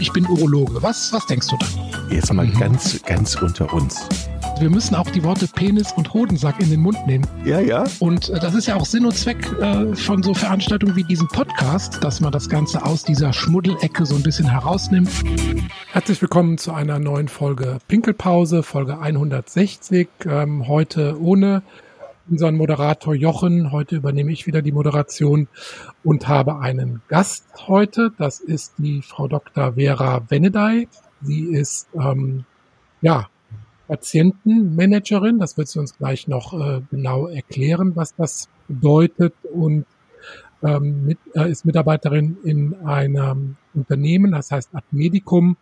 ich bin Urologe. Was, was denkst du dann? Jetzt mal mhm. ganz, ganz unter uns. Wir müssen auch die Worte Penis und Hodensack in den Mund nehmen. Ja, ja. Und äh, das ist ja auch Sinn und Zweck äh, von so Veranstaltungen wie diesem Podcast, dass man das Ganze aus dieser Schmuddelecke so ein bisschen herausnimmt. Herzlich willkommen zu einer neuen Folge Pinkelpause, Folge 160. Ähm, heute ohne unseren Moderator Jochen. Heute übernehme ich wieder die Moderation und habe einen Gast heute. Das ist die Frau Dr. Vera Venedey. Sie ist ähm, ja Patientenmanagerin. Das wird sie uns gleich noch äh, genau erklären, was das bedeutet und ähm, mit, äh, ist Mitarbeiterin in einem Unternehmen, das heißt Admedicum,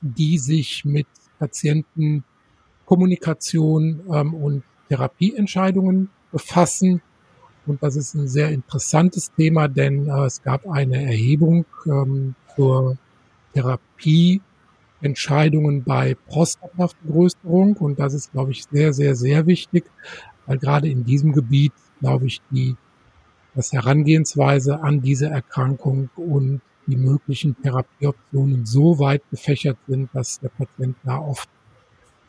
die sich mit Patientenkommunikation ähm, und Therapieentscheidungen befassen. Und das ist ein sehr interessantes Thema, denn äh, es gab eine Erhebung ähm, zur Therapie Entscheidungen bei Prostatavergrößerung. Und das ist, glaube ich, sehr, sehr, sehr wichtig, weil gerade in diesem Gebiet, glaube ich, die, das Herangehensweise an diese Erkrankung und die möglichen Therapieoptionen so weit gefächert sind, dass der Patient da oft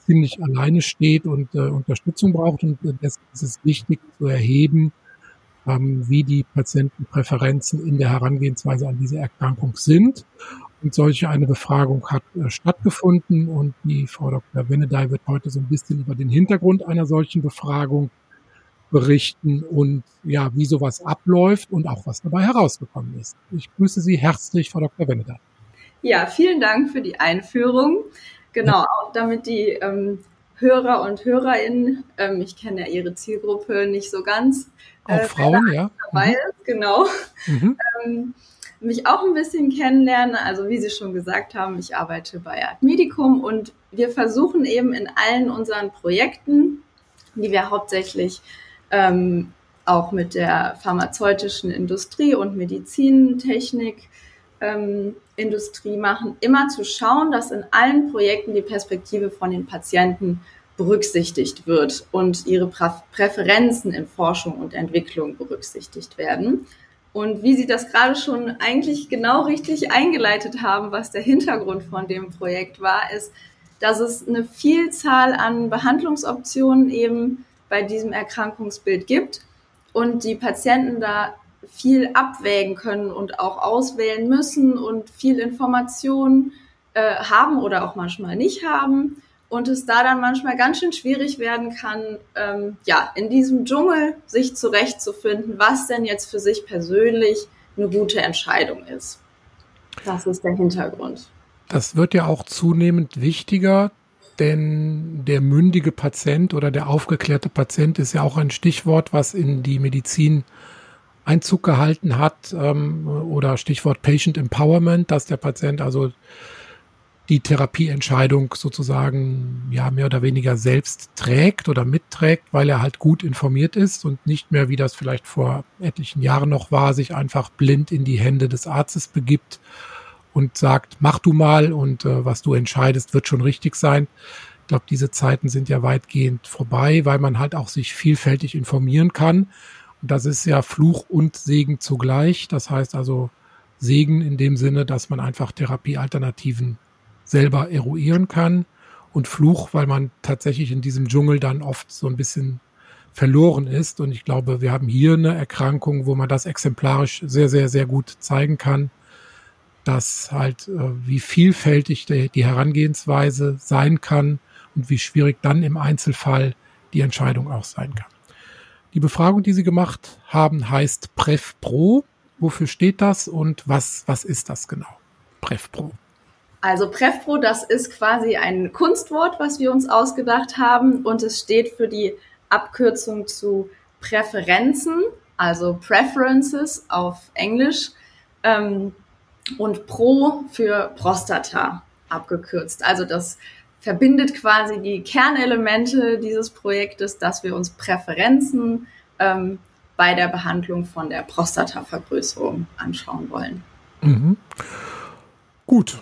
ziemlich alleine steht und äh, Unterstützung braucht. Und äh, ist es wichtig zu erheben, ähm, wie die Patientenpräferenzen in der Herangehensweise an diese Erkrankung sind. Und solche eine Befragung hat äh, stattgefunden und die Frau Dr. Venedey wird heute so ein bisschen über den Hintergrund einer solchen Befragung berichten und ja, wie sowas abläuft und auch was dabei herausgekommen ist. Ich grüße Sie herzlich, Frau Dr. Venedey. Ja, vielen Dank für die Einführung. Genau, auch damit die ähm, Hörer und Hörerinnen, ähm, ich kenne ja Ihre Zielgruppe nicht so ganz. Auch äh, Frauen, ja. Dabei mhm. ist, genau. Mhm. Ähm, mich auch ein bisschen kennenlernen. Also wie Sie schon gesagt haben, ich arbeite bei Admedicum und wir versuchen eben in allen unseren Projekten, die wir hauptsächlich ähm, auch mit der pharmazeutischen Industrie und Medizintechnik ähm, Industrie machen, immer zu schauen, dass in allen Projekten die Perspektive von den Patienten berücksichtigt wird und ihre Präferenzen in Forschung und Entwicklung berücksichtigt werden. Und wie Sie das gerade schon eigentlich genau richtig eingeleitet haben, was der Hintergrund von dem Projekt war, ist, dass es eine Vielzahl an Behandlungsoptionen eben bei diesem Erkrankungsbild gibt und die Patienten da viel abwägen können und auch auswählen müssen und viel Information äh, haben oder auch manchmal nicht haben und es da dann manchmal ganz schön schwierig werden kann, ähm, ja, in diesem Dschungel sich zurechtzufinden, was denn jetzt für sich persönlich eine gute Entscheidung ist. Das ist der Hintergrund. Das wird ja auch zunehmend wichtiger, denn der mündige Patient oder der aufgeklärte Patient ist ja auch ein Stichwort, was in die Medizin Einzug gehalten hat ähm, oder Stichwort Patient Empowerment, dass der Patient also die Therapieentscheidung sozusagen ja mehr oder weniger selbst trägt oder mitträgt, weil er halt gut informiert ist und nicht mehr, wie das vielleicht vor etlichen Jahren noch war, sich einfach blind in die Hände des Arztes begibt und sagt, mach du mal und äh, was du entscheidest, wird schon richtig sein. Ich glaube, diese Zeiten sind ja weitgehend vorbei, weil man halt auch sich vielfältig informieren kann. Das ist ja Fluch und Segen zugleich. Das heißt also Segen in dem Sinne, dass man einfach Therapiealternativen selber eruieren kann und Fluch, weil man tatsächlich in diesem Dschungel dann oft so ein bisschen verloren ist. Und ich glaube, wir haben hier eine Erkrankung, wo man das exemplarisch sehr, sehr, sehr gut zeigen kann, dass halt, äh, wie vielfältig die Herangehensweise sein kann und wie schwierig dann im Einzelfall die Entscheidung auch sein kann. Die Befragung, die Sie gemacht haben, heißt PrefPro. Wofür steht das und was, was ist das genau? PrefPro. Also PrefPro, das ist quasi ein Kunstwort, was wir uns ausgedacht haben und es steht für die Abkürzung zu Präferenzen, also Preferences auf Englisch ähm, und Pro für Prostata abgekürzt. Also das verbindet quasi die Kernelemente dieses Projektes, dass wir uns Präferenzen ähm, bei der Behandlung von der Prostatavergrößerung anschauen wollen. Mhm. Gut,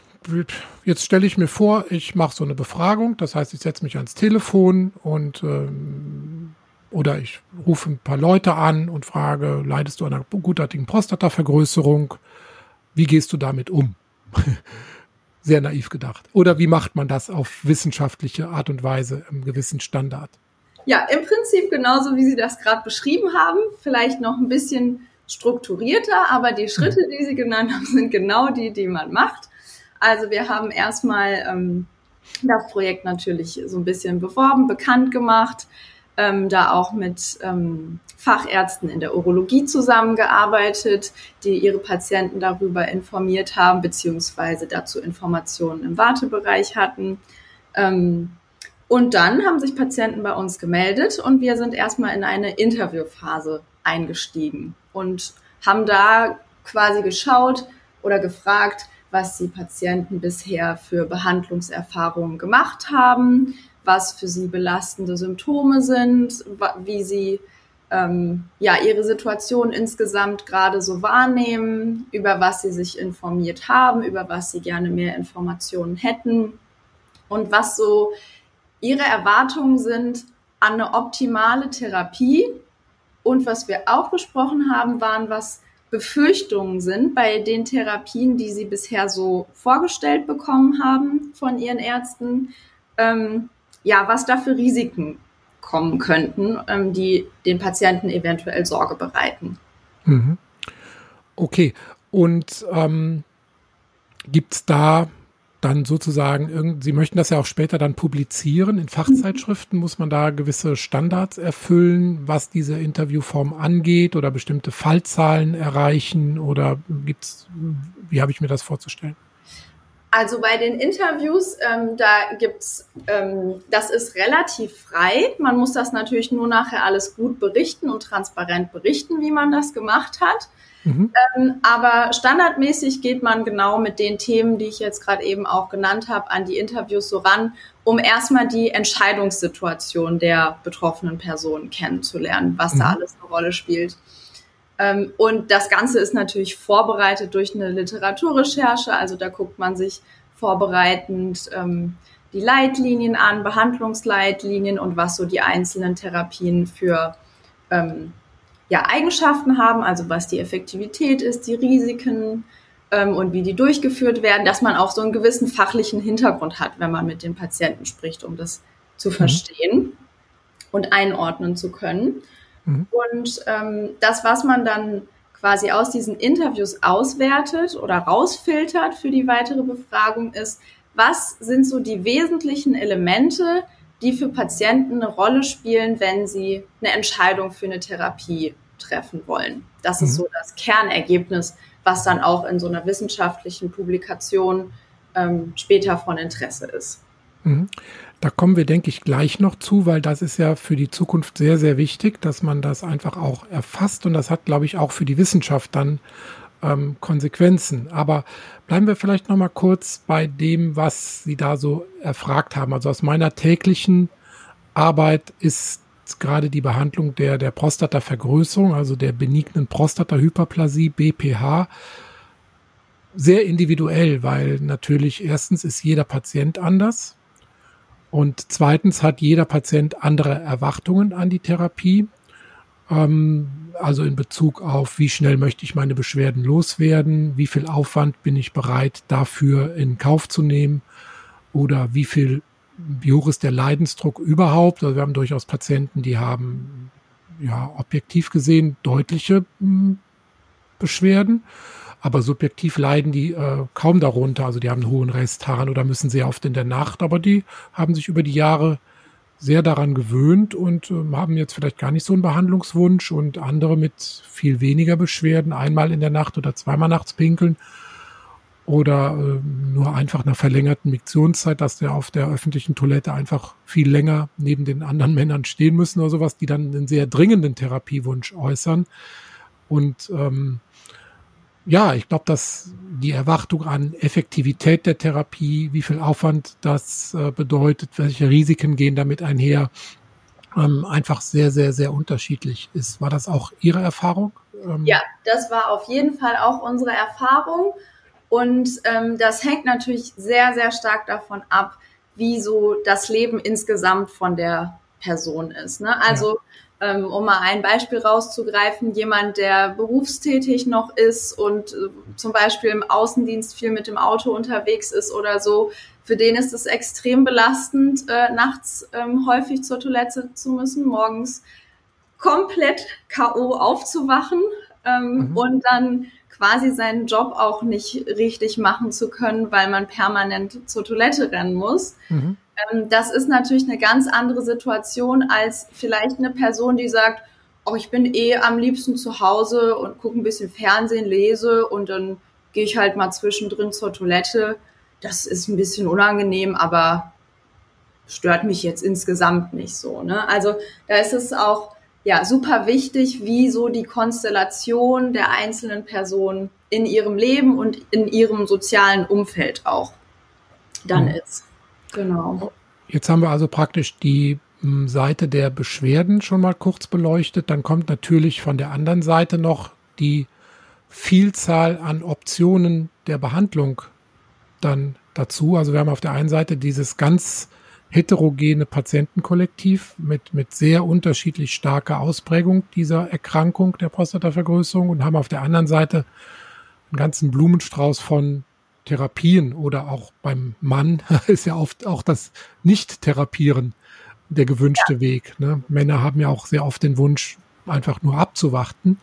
jetzt stelle ich mir vor, ich mache so eine Befragung, das heißt, ich setze mich ans Telefon und ähm, oder ich rufe ein paar Leute an und frage, leidest du an einer gutartigen Prostatavergrößerung? Wie gehst du damit um? sehr naiv gedacht. Oder wie macht man das auf wissenschaftliche Art und Weise im gewissen Standard? Ja, im Prinzip genauso, wie Sie das gerade beschrieben haben. Vielleicht noch ein bisschen strukturierter, aber die Schritte, die Sie genannt haben, sind genau die, die man macht. Also wir haben erstmal ähm, das Projekt natürlich so ein bisschen beworben, bekannt gemacht, ähm, da auch mit ähm, Fachärzten in der Urologie zusammengearbeitet, die ihre Patienten darüber informiert haben, beziehungsweise dazu Informationen im Wartebereich hatten. Ähm, und dann haben sich Patienten bei uns gemeldet und wir sind erstmal in eine Interviewphase eingestiegen und haben da quasi geschaut oder gefragt, was die Patienten bisher für Behandlungserfahrungen gemacht haben, was für sie belastende Symptome sind, wie sie ähm, ja ihre Situation insgesamt gerade so wahrnehmen, über was sie sich informiert haben, über was sie gerne mehr Informationen hätten und was so ihre Erwartungen sind an eine optimale Therapie. Und was wir auch besprochen haben, waren, was Befürchtungen sind bei den Therapien, die sie bisher so vorgestellt bekommen haben von ihren Ärzten. Ähm, ja, was da für Risiken kommen könnten, ähm, die den Patienten eventuell Sorge bereiten. Mhm. Okay, und ähm, gibt es da dann sozusagen, Sie möchten das ja auch später dann publizieren. In Fachzeitschriften muss man da gewisse Standards erfüllen, was diese Interviewform angeht oder bestimmte Fallzahlen erreichen oder gibt's, wie habe ich mir das vorzustellen? Also bei den Interviews, ähm, da gibt's, ähm, das ist relativ frei. Man muss das natürlich nur nachher alles gut berichten und transparent berichten, wie man das gemacht hat. Mhm. Ähm, aber standardmäßig geht man genau mit den Themen, die ich jetzt gerade eben auch genannt habe, an die Interviews so ran, um erstmal die Entscheidungssituation der betroffenen Person kennenzulernen, was mhm. da alles eine Rolle spielt. Ähm, und das Ganze ist natürlich vorbereitet durch eine Literaturrecherche. Also da guckt man sich vorbereitend ähm, die Leitlinien an, Behandlungsleitlinien und was so die einzelnen Therapien für ähm, ja, Eigenschaften haben, also was die Effektivität ist, die Risiken ähm, und wie die durchgeführt werden, dass man auch so einen gewissen fachlichen Hintergrund hat, wenn man mit den Patienten spricht, um das zu mhm. verstehen und einordnen zu können. Mhm. Und ähm, das, was man dann quasi aus diesen Interviews auswertet oder rausfiltert für die weitere Befragung, ist, was sind so die wesentlichen Elemente, die für Patienten eine Rolle spielen, wenn sie eine Entscheidung für eine Therapie treffen wollen. Das mhm. ist so das Kernergebnis, was dann auch in so einer wissenschaftlichen Publikation ähm, später von Interesse ist. Mhm. Da kommen wir, denke ich, gleich noch zu, weil das ist ja für die Zukunft sehr, sehr wichtig, dass man das einfach auch erfasst und das hat, glaube ich, auch für die Wissenschaft dann ähm, Konsequenzen. Aber bleiben wir vielleicht noch mal kurz bei dem, was Sie da so erfragt haben. Also aus meiner täglichen Arbeit ist gerade die Behandlung der, der Prostatavergrößerung, also der benignen Prostatahyperplasie, BPH, sehr individuell, weil natürlich erstens ist jeder Patient anders und zweitens hat jeder Patient andere Erwartungen an die Therapie. Ähm, also in Bezug auf, wie schnell möchte ich meine Beschwerden loswerden, wie viel Aufwand bin ich bereit dafür in Kauf zu nehmen oder wie viel, wie hoch ist der Leidensdruck überhaupt. Also wir haben durchaus Patienten, die haben ja objektiv gesehen deutliche hm, Beschwerden, aber subjektiv leiden die äh, kaum darunter. Also die haben einen hohen Resthahn oder müssen sehr oft in der Nacht, aber die haben sich über die Jahre sehr daran gewöhnt und äh, haben jetzt vielleicht gar nicht so einen Behandlungswunsch und andere mit viel weniger Beschwerden, einmal in der Nacht oder zweimal nachts pinkeln oder äh, nur einfach einer verlängerten Miktionszeit, dass der auf der öffentlichen Toilette einfach viel länger neben den anderen Männern stehen müssen oder sowas, die dann einen sehr dringenden Therapiewunsch äußern. Und ähm, ja, ich glaube, dass die Erwartung an Effektivität der Therapie, wie viel Aufwand das äh, bedeutet, welche Risiken gehen damit einher, ähm, einfach sehr, sehr, sehr unterschiedlich ist. War das auch Ihre Erfahrung? Ähm ja, das war auf jeden Fall auch unsere Erfahrung. Und ähm, das hängt natürlich sehr, sehr stark davon ab, wie so das Leben insgesamt von der Person ist. Ne? Also ja um mal ein Beispiel rauszugreifen, jemand, der berufstätig noch ist und äh, zum Beispiel im Außendienst viel mit dem Auto unterwegs ist oder so, für den ist es extrem belastend, äh, nachts ähm, häufig zur Toilette zu müssen, morgens komplett K.O. aufzuwachen ähm, mhm. und dann quasi seinen Job auch nicht richtig machen zu können, weil man permanent zur Toilette rennen muss. Mhm. Ähm, das ist natürlich eine ganz andere Situation als vielleicht eine Person, die sagt, oh, ich bin eh am liebsten zu Hause und gucke ein bisschen Fernsehen, lese und dann gehe ich halt mal zwischendrin zur Toilette. Das ist ein bisschen unangenehm, aber stört mich jetzt insgesamt nicht so. Ne? Also da ist es auch ja super wichtig, wie so die Konstellation der einzelnen Personen in ihrem Leben und in ihrem sozialen Umfeld auch dann mhm. ist. Genau. Jetzt haben wir also praktisch die hm, Seite der Beschwerden schon mal kurz beleuchtet. Dann kommt natürlich von der anderen Seite noch die Vielzahl an Optionen der Behandlung dann dazu. Also wir haben auf der einen Seite dieses ganz heterogene Patientenkollektiv mit, mit sehr unterschiedlich starker Ausprägung dieser Erkrankung der Prostatavergrößerung und haben auf der anderen Seite einen ganzen Blumenstrauß von Therapien oder auch beim Mann ist ja oft auch das Nicht-Therapieren der gewünschte ja. Weg. Ne? Männer haben ja auch sehr oft den Wunsch, einfach nur abzuwarten.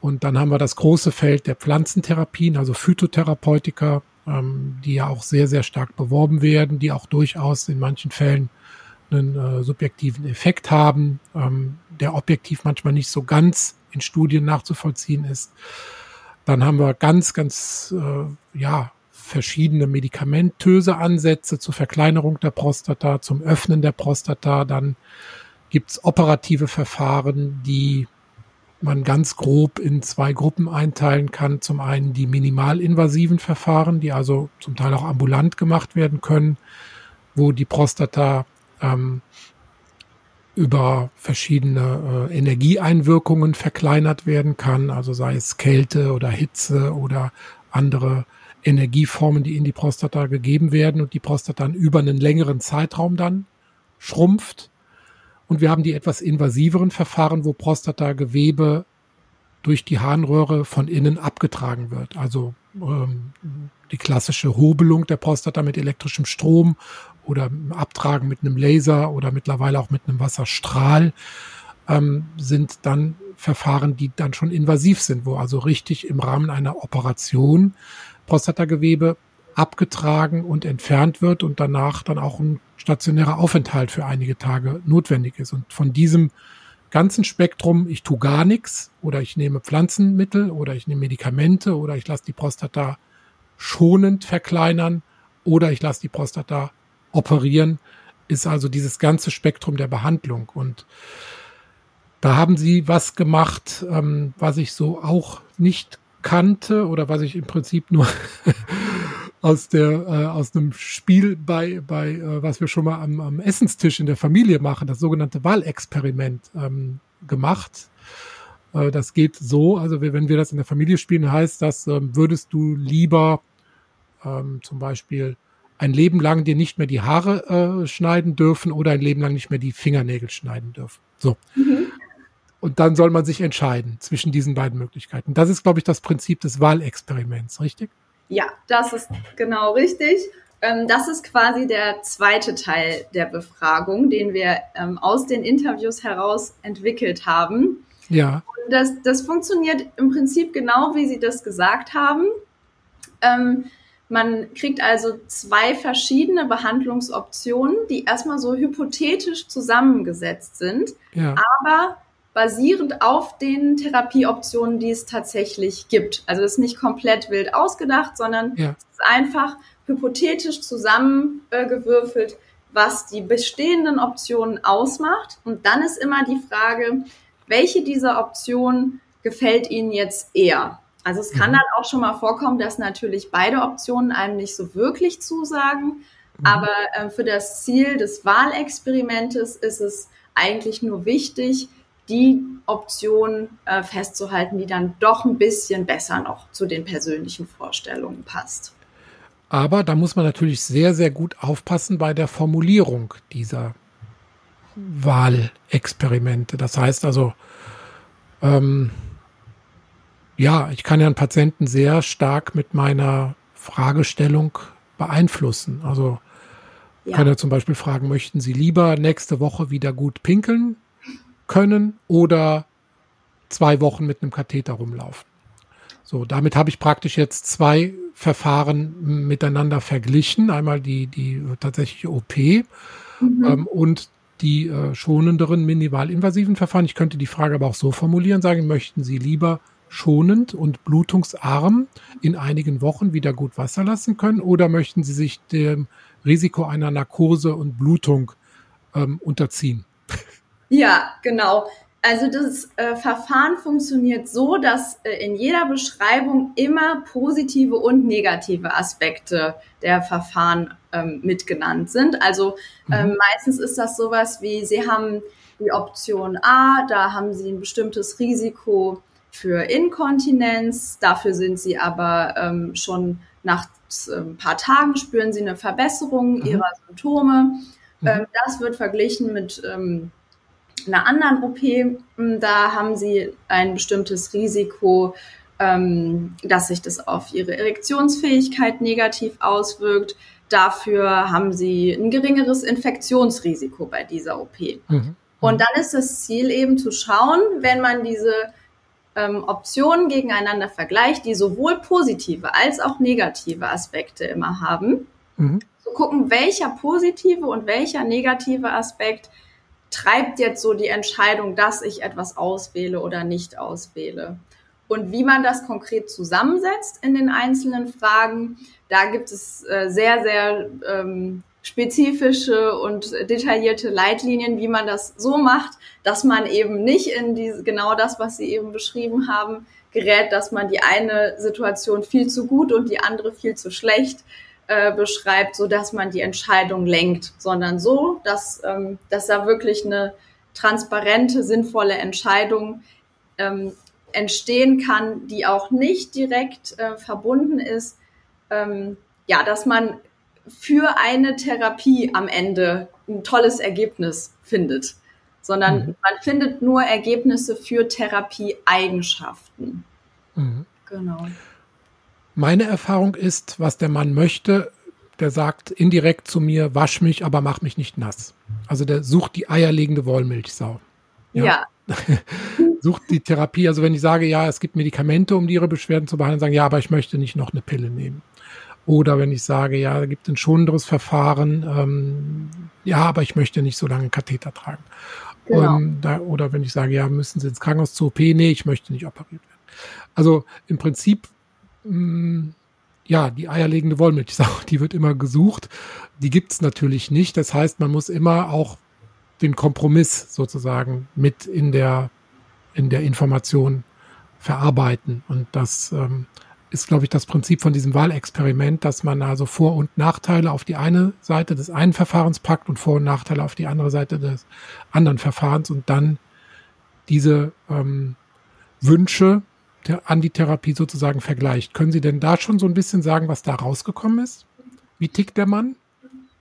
Und dann haben wir das große Feld der Pflanzentherapien, also Phytotherapeutika, ähm, die ja auch sehr, sehr stark beworben werden, die auch durchaus in manchen Fällen einen äh, subjektiven Effekt haben, ähm, der objektiv manchmal nicht so ganz in Studien nachzuvollziehen ist. Dann haben wir ganz, ganz, äh, ja, verschiedene medikamentöse Ansätze zur Verkleinerung der Prostata, zum Öffnen der Prostata. Dann gibt's operative Verfahren, die man ganz grob in zwei Gruppen einteilen kann. Zum einen die minimalinvasiven Verfahren, die also zum Teil auch ambulant gemacht werden können, wo die Prostata ähm, über verschiedene äh, Energieeinwirkungen verkleinert werden kann, also sei es Kälte oder Hitze oder andere Energieformen, die in die Prostata gegeben werden und die Prostata dann über einen längeren Zeitraum dann schrumpft. Und wir haben die etwas invasiveren Verfahren, wo Prostatagewebe durch die Harnröhre von innen abgetragen wird. Also ähm, die klassische Hobelung der Prostata mit elektrischem Strom oder Abtragen mit einem Laser oder mittlerweile auch mit einem Wasserstrahl ähm, sind dann Verfahren, die dann schon invasiv sind, wo also richtig im Rahmen einer Operation Prostatagewebe abgetragen und entfernt wird und danach dann auch ein stationärer Aufenthalt für einige Tage notwendig ist. Und von diesem ganzen Spektrum, ich tue gar nichts oder ich nehme Pflanzenmittel oder ich nehme Medikamente oder ich lasse die Prostata schonend verkleinern oder ich lasse die Prostata operieren, ist also dieses ganze Spektrum der Behandlung. Und da haben sie was gemacht, ähm, was ich so auch nicht kannte oder was ich im Prinzip nur aus der äh, aus einem Spiel bei bei äh, was wir schon mal am, am Essenstisch in der Familie machen, das sogenannte Wahlexperiment ähm, gemacht. Äh, das geht so, also wenn wir das in der Familie spielen, heißt das, ähm, würdest du lieber ähm, zum Beispiel ein Leben lang dir nicht mehr die Haare äh, schneiden dürfen oder ein Leben lang nicht mehr die Fingernägel schneiden dürfen. So. Mhm. Und dann soll man sich entscheiden zwischen diesen beiden Möglichkeiten. Das ist, glaube ich, das Prinzip des Wahlexperiments, richtig? Ja, das ist genau richtig. Ähm, das ist quasi der zweite Teil der Befragung, den wir ähm, aus den Interviews heraus entwickelt haben. Ja. Und das, das funktioniert im Prinzip genau, wie Sie das gesagt haben. Ähm, man kriegt also zwei verschiedene Behandlungsoptionen, die erstmal so hypothetisch zusammengesetzt sind, ja. aber basierend auf den Therapieoptionen, die es tatsächlich gibt. Also es ist nicht komplett wild ausgedacht, sondern ja. es ist einfach hypothetisch zusammengewürfelt, was die bestehenden Optionen ausmacht. Und dann ist immer die Frage, welche dieser Optionen gefällt Ihnen jetzt eher? Also es kann mhm. dann auch schon mal vorkommen, dass natürlich beide Optionen einem nicht so wirklich zusagen. Mhm. Aber äh, für das Ziel des Wahlexperimentes ist es eigentlich nur wichtig, die Option äh, festzuhalten, die dann doch ein bisschen besser noch zu den persönlichen Vorstellungen passt. Aber da muss man natürlich sehr, sehr gut aufpassen bei der Formulierung dieser Wahlexperimente. Das heißt also, ähm, ja, ich kann ja einen Patienten sehr stark mit meiner Fragestellung beeinflussen. Also ja. kann er zum Beispiel fragen, möchten Sie lieber nächste Woche wieder gut pinkeln können oder zwei Wochen mit einem Katheter rumlaufen? So, damit habe ich praktisch jetzt zwei Verfahren miteinander verglichen. Einmal die, die tatsächliche OP mhm. ähm, und die äh, schonenderen minimalinvasiven Verfahren. Ich könnte die Frage aber auch so formulieren, sagen, möchten Sie lieber schonend und blutungsarm in einigen Wochen wieder gut Wasser lassen können oder möchten Sie sich dem Risiko einer Narkose und Blutung ähm, unterziehen? Ja, genau. Also das äh, Verfahren funktioniert so, dass äh, in jeder Beschreibung immer positive und negative Aspekte der Verfahren ähm, mitgenannt sind. Also ähm, mhm. meistens ist das sowas wie, Sie haben die Option A, da haben Sie ein bestimmtes Risiko für Inkontinenz, dafür sind Sie aber ähm, schon nach ein ähm, paar Tagen spüren Sie eine Verbesserung mhm. Ihrer Symptome. Mhm. Ähm, das wird verglichen mit ähm, einer anderen OP, hm, da haben sie ein bestimmtes Risiko, ähm, dass sich das auf ihre Erektionsfähigkeit negativ auswirkt. Dafür haben sie ein geringeres Infektionsrisiko bei dieser OP. Mhm. Und dann ist das Ziel eben zu schauen, wenn man diese ähm, Optionen gegeneinander vergleicht, die sowohl positive als auch negative Aspekte immer haben, mhm. zu gucken, welcher positive und welcher negative Aspekt treibt jetzt so die Entscheidung, dass ich etwas auswähle oder nicht auswähle. Und wie man das konkret zusammensetzt in den einzelnen Fragen, da gibt es äh, sehr, sehr ähm, spezifische und detaillierte Leitlinien, wie man das so macht, dass man eben nicht in diese, genau das, was Sie eben beschrieben haben, gerät, dass man die eine Situation viel zu gut und die andere viel zu schlecht äh, beschreibt, so dass man die Entscheidung lenkt, sondern so, dass, ähm, dass da wirklich eine transparente, sinnvolle Entscheidung ähm, entstehen kann, die auch nicht direkt äh, verbunden ist, ähm, ja, dass man für eine Therapie am Ende ein tolles Ergebnis findet, sondern mhm. man findet nur Ergebnisse für Therapieeigenschaften. Mhm. Genau. Meine Erfahrung ist, was der Mann möchte, der sagt indirekt zu mir, wasch mich, aber mach mich nicht nass. Also der sucht die eierlegende Wollmilchsau. Ja. ja. sucht die Therapie. Also wenn ich sage, ja, es gibt Medikamente, um ihre Beschwerden zu behandeln, sagen, ja, aber ich möchte nicht noch eine Pille nehmen. Oder wenn ich sage, ja, da gibt ein schonenderes Verfahren, ähm, ja, aber ich möchte nicht so lange Katheter tragen. Genau. Um, da, oder wenn ich sage, ja, müssen Sie ins Krankenhaus zur OP? Nee, ich möchte nicht operiert werden. Also im Prinzip Mm, ja, die eierlegende Wollmilchsau, die wird immer gesucht. Die gibt es natürlich nicht. Das heißt, man muss immer auch den Kompromiss sozusagen mit in der, in der Information verarbeiten. Und das ähm, ist, glaube ich, das Prinzip von diesem Wahlexperiment, dass man also Vor- und Nachteile auf die eine Seite des einen Verfahrens packt und Vor- und Nachteile auf die andere Seite des anderen Verfahrens und dann diese ähm, Wünsche an die Therapie sozusagen vergleicht. Können Sie denn da schon so ein bisschen sagen, was da rausgekommen ist? Wie tickt der Mann?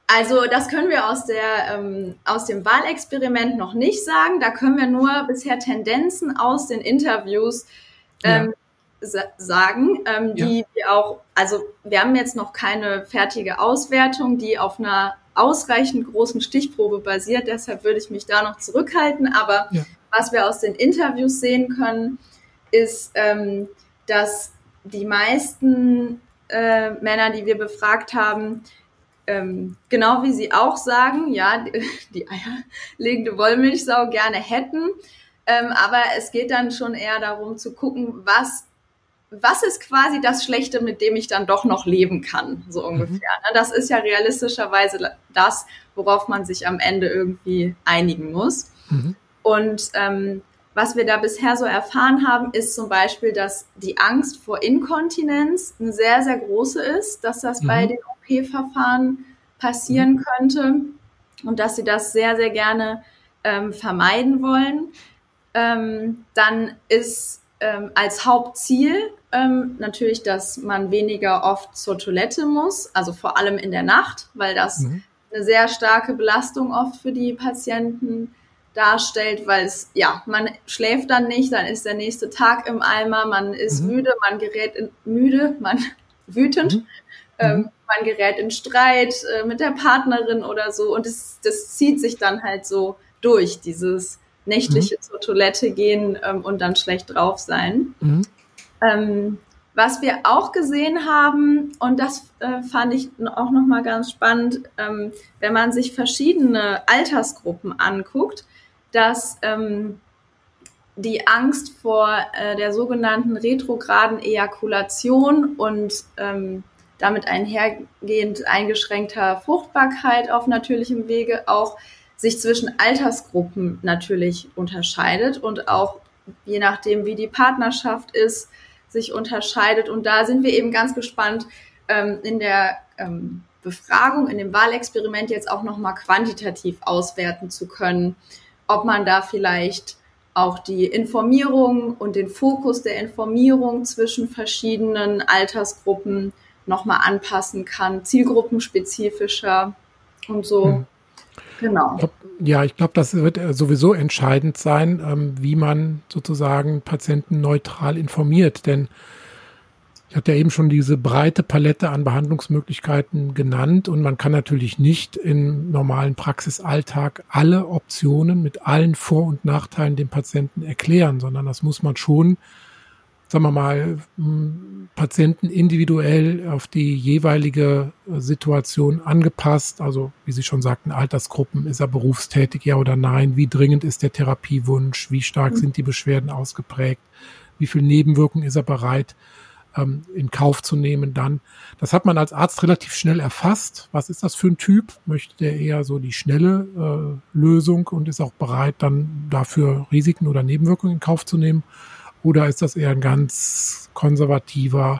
Also das können wir aus, der, ähm, aus dem Wahlexperiment noch nicht sagen. Da können wir nur bisher Tendenzen aus den Interviews ähm, ja. Sagen, ähm, die ja. wir auch, also wir haben jetzt noch keine fertige Auswertung, die auf einer ausreichend großen Stichprobe basiert. Deshalb würde ich mich da noch zurückhalten. Aber ja. was wir aus den Interviews sehen können, ist, ähm, dass die meisten äh, Männer, die wir befragt haben, ähm, genau wie sie auch sagen, ja, die eierlegende Wollmilchsau gerne hätten. Ähm, aber es geht dann schon eher darum zu gucken, was, was ist quasi das Schlechte, mit dem ich dann doch noch leben kann, so mhm. ungefähr. Mhm. Das ist ja realistischerweise das, worauf man sich am Ende irgendwie einigen muss. Mhm. Und ähm, was wir da bisher so erfahren haben, ist zum Beispiel, dass die Angst vor Inkontinenz eine sehr, sehr große ist, dass das mhm. bei den OP-Verfahren passieren mhm. könnte und dass sie das sehr, sehr gerne ähm, vermeiden wollen. Ähm, dann ist ähm, als Hauptziel ähm, natürlich, dass man weniger oft zur Toilette muss, also vor allem in der Nacht, weil das mhm. eine sehr starke Belastung oft für die Patienten darstellt, weil es, ja, man schläft dann nicht, dann ist der nächste Tag im Eimer, man ist mhm. müde, man gerät in, müde, man wütend, mhm. ähm, mhm. man gerät in Streit äh, mit der Partnerin oder so und das, das zieht sich dann halt so durch, dieses nächtliche mhm. zur Toilette gehen ähm, und dann schlecht drauf sein. Mhm. Ähm, was wir auch gesehen haben, und das äh, fand ich auch nochmal ganz spannend, ähm, wenn man sich verschiedene Altersgruppen anguckt, dass ähm, die Angst vor äh, der sogenannten retrograden Ejakulation und ähm, damit einhergehend eingeschränkter Fruchtbarkeit auf natürlichem Wege auch sich zwischen Altersgruppen natürlich unterscheidet und auch je nachdem, wie die Partnerschaft ist, sich unterscheidet. Und da sind wir eben ganz gespannt, ähm, in der ähm, Befragung, in dem Wahlexperiment jetzt auch nochmal quantitativ auswerten zu können, ob man da vielleicht auch die Informierung und den Fokus der Informierung zwischen verschiedenen Altersgruppen nochmal anpassen kann, zielgruppenspezifischer und so. Hm. Genau. Ja, ich glaube, das wird sowieso entscheidend sein, ähm, wie man sozusagen Patienten neutral informiert. Denn ich hatte ja eben schon diese breite Palette an Behandlungsmöglichkeiten genannt und man kann natürlich nicht im normalen Praxisalltag alle Optionen mit allen Vor- und Nachteilen dem Patienten erklären, sondern das muss man schon sagen wir mal, Patienten individuell auf die jeweilige Situation angepasst. Also, wie Sie schon sagten, Altersgruppen, ist er berufstätig, ja oder nein? Wie dringend ist der Therapiewunsch? Wie stark mhm. sind die Beschwerden ausgeprägt? Wie viel Nebenwirkungen ist er bereit, ähm, in Kauf zu nehmen dann? Das hat man als Arzt relativ schnell erfasst. Was ist das für ein Typ? Möchte der eher so die schnelle äh, Lösung und ist auch bereit, dann dafür Risiken oder Nebenwirkungen in Kauf zu nehmen? Oder ist das eher ein ganz konservativer,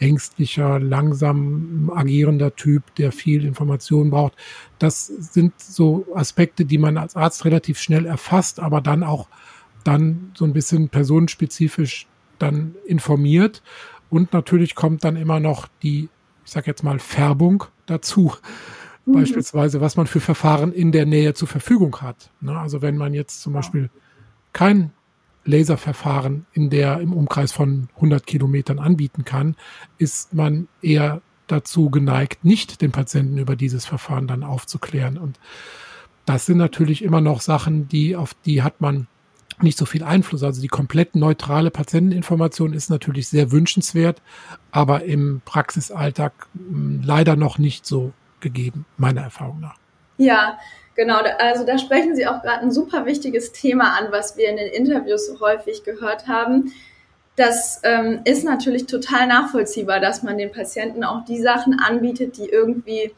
ängstlicher, langsam agierender Typ, der viel Information braucht? Das sind so Aspekte, die man als Arzt relativ schnell erfasst, aber dann auch dann so ein bisschen personenspezifisch dann informiert. Und natürlich kommt dann immer noch die, ich sage jetzt mal, Färbung dazu. Mhm. Beispielsweise, was man für Verfahren in der Nähe zur Verfügung hat. Ne? Also wenn man jetzt zum Beispiel kein Laserverfahren in der im Umkreis von 100 Kilometern anbieten kann, ist man eher dazu geneigt, nicht den Patienten über dieses Verfahren dann aufzuklären. Und das sind natürlich immer noch Sachen, die auf die hat man nicht so viel Einfluss. Also die komplett neutrale Patienteninformation ist natürlich sehr wünschenswert, aber im Praxisalltag hm, leider noch nicht so gegeben, meiner Erfahrung nach. Ja, Genau, also da sprechen Sie auch gerade ein super wichtiges Thema an, was wir in den Interviews so häufig gehört haben. Das ähm, ist natürlich total nachvollziehbar, dass man den Patienten auch die Sachen anbietet, die irgendwie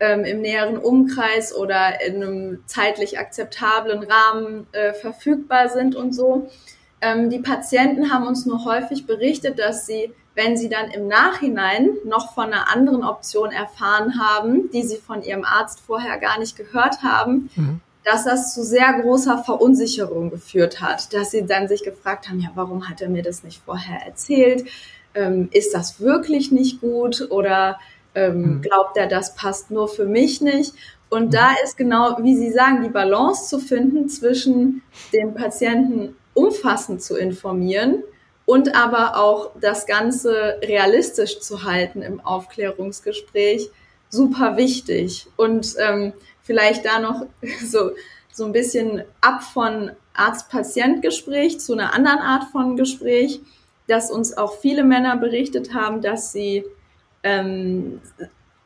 ähm, im näheren Umkreis oder in einem zeitlich akzeptablen Rahmen äh, verfügbar sind und so. Ähm, die Patienten haben uns nur häufig berichtet, dass sie wenn sie dann im Nachhinein noch von einer anderen Option erfahren haben, die sie von ihrem Arzt vorher gar nicht gehört haben, mhm. dass das zu sehr großer Verunsicherung geführt hat, dass sie dann sich gefragt haben, ja, warum hat er mir das nicht vorher erzählt? Ähm, ist das wirklich nicht gut oder ähm, mhm. glaubt er, das passt nur für mich nicht? Und mhm. da ist genau, wie Sie sagen, die Balance zu finden zwischen dem Patienten umfassend zu informieren und aber auch das Ganze realistisch zu halten im Aufklärungsgespräch, super wichtig. Und ähm, vielleicht da noch so, so ein bisschen ab von Arzt-Patient-Gespräch zu einer anderen Art von Gespräch, dass uns auch viele Männer berichtet haben, dass sie ähm,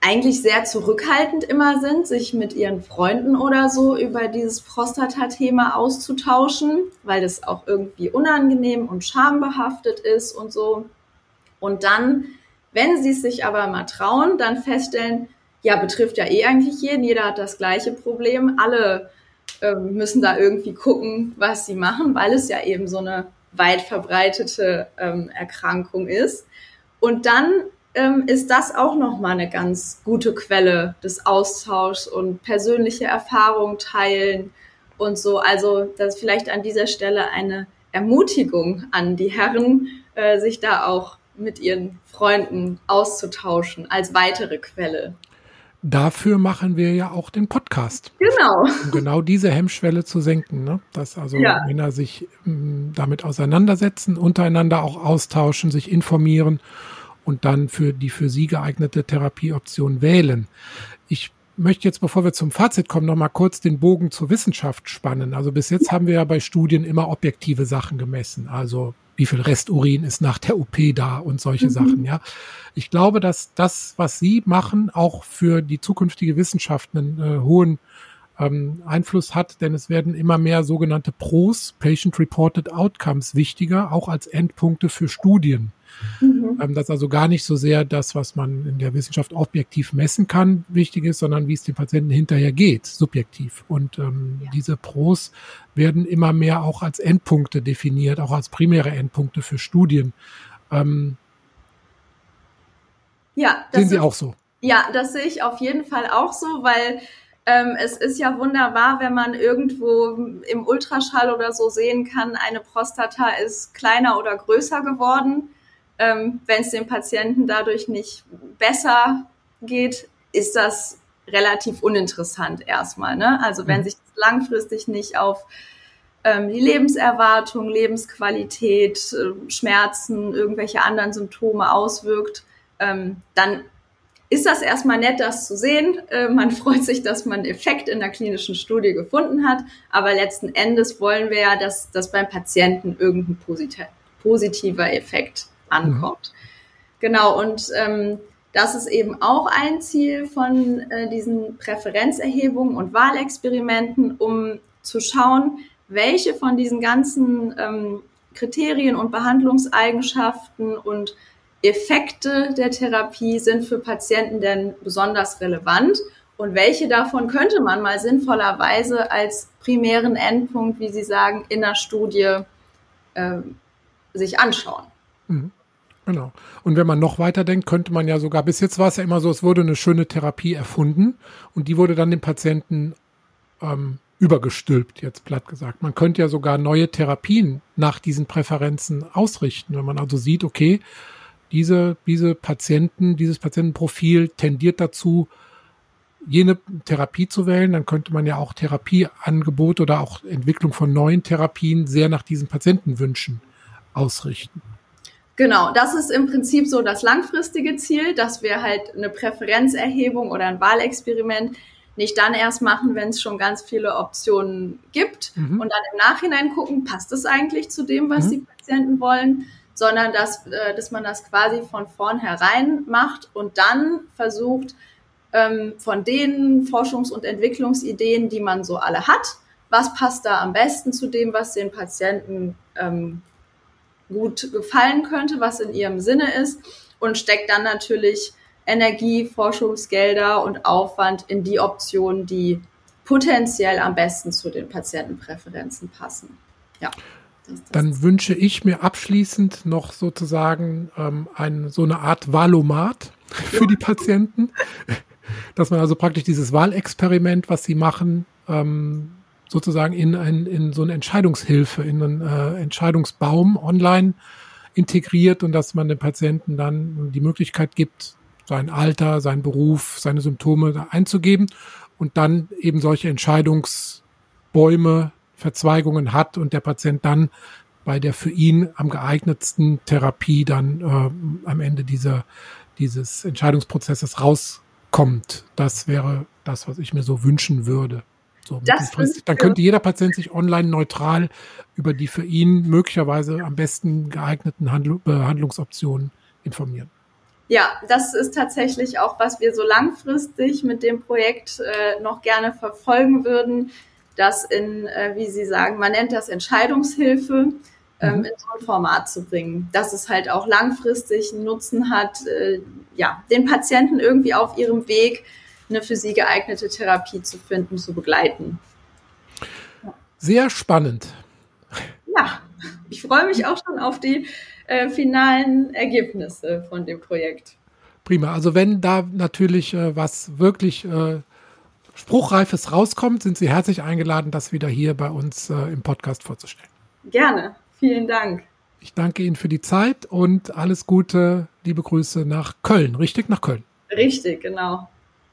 eigentlich sehr zurückhaltend immer sind, sich mit ihren Freunden oder so über dieses Prostata-Thema auszutauschen, weil das auch irgendwie unangenehm und schambehaftet ist und so. Und dann, wenn sie es sich aber mal trauen, dann feststellen, ja, betrifft ja eh eigentlich jeden, jeder hat das gleiche Problem, alle äh, müssen da irgendwie gucken, was sie machen, weil es ja eben so eine weit verbreitete ähm, Erkrankung ist. Und dann ähm, ist das auch nochmal eine ganz gute Quelle des Austauschs und persönliche Erfahrungen teilen und so. Also das ist vielleicht an dieser Stelle eine Ermutigung an die Herren, äh, sich da auch mit ihren Freunden auszutauschen als weitere Quelle. dafür machen wir ja auch den Podcast. Genau. Um genau diese Hemmschwelle zu senken, ne? dass also ja. Männer sich m, damit auseinandersetzen, untereinander auch austauschen, sich informieren und dann für die für sie geeignete Therapieoption wählen. Ich möchte jetzt, bevor wir zum Fazit kommen, noch mal kurz den Bogen zur Wissenschaft spannen. Also bis jetzt haben wir ja bei Studien immer objektive Sachen gemessen. Also wie viel Resturin ist nach der OP da und solche mhm. Sachen, ja. Ich glaube, dass das, was Sie machen, auch für die zukünftige Wissenschaft einen äh, hohen ähm, Einfluss hat, denn es werden immer mehr sogenannte PROs, Patient Reported Outcomes, wichtiger, auch als Endpunkte für Studien. Mhm. Ähm, dass also gar nicht so sehr das, was man in der Wissenschaft objektiv messen kann, wichtig ist, sondern wie es dem Patienten hinterher geht, subjektiv. Und ähm, ja. diese Pros werden immer mehr auch als Endpunkte definiert, auch als primäre Endpunkte für Studien. Ähm, ja, sehen Sie auch so? Ja, das sehe ich auf jeden Fall auch so, weil ähm, es ist ja wunderbar, wenn man irgendwo im Ultraschall oder so sehen kann, eine Prostata ist kleiner oder größer geworden. Ähm, Wenn es dem Patienten dadurch nicht besser geht, ist das relativ uninteressant erstmal. Ne? Also wenn mhm. sich das langfristig nicht auf ähm, die Lebenserwartung, Lebensqualität, äh, Schmerzen, irgendwelche anderen Symptome auswirkt, ähm, dann ist das erstmal nett, das zu sehen. Äh, man freut sich, dass man einen Effekt in der klinischen Studie gefunden hat. Aber letzten Endes wollen wir ja, dass, dass beim Patienten irgendein positiver Effekt ankommt. Mhm. Genau, und ähm, das ist eben auch ein Ziel von äh, diesen Präferenzerhebungen und Wahlexperimenten, um zu schauen, welche von diesen ganzen ähm, Kriterien und Behandlungseigenschaften und Effekte der Therapie sind für Patienten denn besonders relevant und welche davon könnte man mal sinnvollerweise als primären Endpunkt, wie Sie sagen, in der Studie äh, sich anschauen. Mhm. Genau. Und wenn man noch weiter denkt, könnte man ja sogar, bis jetzt war es ja immer so, es wurde eine schöne Therapie erfunden und die wurde dann dem Patienten ähm, übergestülpt, jetzt platt gesagt. Man könnte ja sogar neue Therapien nach diesen Präferenzen ausrichten, wenn man also sieht, okay, diese, diese Patienten, dieses Patientenprofil tendiert dazu, jene Therapie zu wählen, dann könnte man ja auch Therapieangebot oder auch Entwicklung von neuen Therapien sehr nach diesen Patientenwünschen ausrichten. Genau, das ist im Prinzip so das langfristige Ziel, dass wir halt eine Präferenzerhebung oder ein Wahlexperiment nicht dann erst machen, wenn es schon ganz viele Optionen gibt mhm. und dann im Nachhinein gucken, passt es eigentlich zu dem, was mhm. die Patienten wollen, sondern dass, äh, dass man das quasi von vornherein macht und dann versucht, ähm, von den Forschungs- und Entwicklungsideen, die man so alle hat, was passt da am besten zu dem, was den Patienten ähm, gut gefallen könnte, was in ihrem Sinne ist und steckt dann natürlich Energie, Forschungsgelder und Aufwand in die Optionen, die potenziell am besten zu den Patientenpräferenzen passen. Ja. Dann wünsche ich mir abschließend noch sozusagen ähm, ein, so eine Art Wahlomat für die Patienten, dass man also praktisch dieses Wahlexperiment, was sie machen, ähm, sozusagen in, ein, in so eine Entscheidungshilfe, in einen äh, Entscheidungsbaum online integriert und dass man dem Patienten dann die Möglichkeit gibt, sein Alter, sein Beruf, seine Symptome einzugeben und dann eben solche Entscheidungsbäume, Verzweigungen hat und der Patient dann bei der für ihn am geeignetsten Therapie dann äh, am Ende dieser, dieses Entscheidungsprozesses rauskommt. Das wäre das, was ich mir so wünschen würde. So, dann könnte jeder Patient sich online neutral über die für ihn möglicherweise am besten geeigneten Handl Behandlungsoptionen informieren. Ja, das ist tatsächlich auch, was wir so langfristig mit dem Projekt äh, noch gerne verfolgen würden, das in, äh, wie Sie sagen, man nennt das Entscheidungshilfe, ähm, mhm. in so ein Format zu bringen, dass es halt auch langfristig einen Nutzen hat, äh, ja, den Patienten irgendwie auf ihrem Weg eine für sie geeignete Therapie zu finden, zu begleiten. Sehr spannend. Ja, ich freue mich auch schon auf die äh, finalen Ergebnisse von dem Projekt. Prima. Also wenn da natürlich äh, was wirklich äh, Spruchreifes rauskommt, sind Sie herzlich eingeladen, das wieder hier bei uns äh, im Podcast vorzustellen. Gerne. Vielen Dank. Ich danke Ihnen für die Zeit und alles Gute, liebe Grüße nach Köln. Richtig nach Köln. Richtig, genau.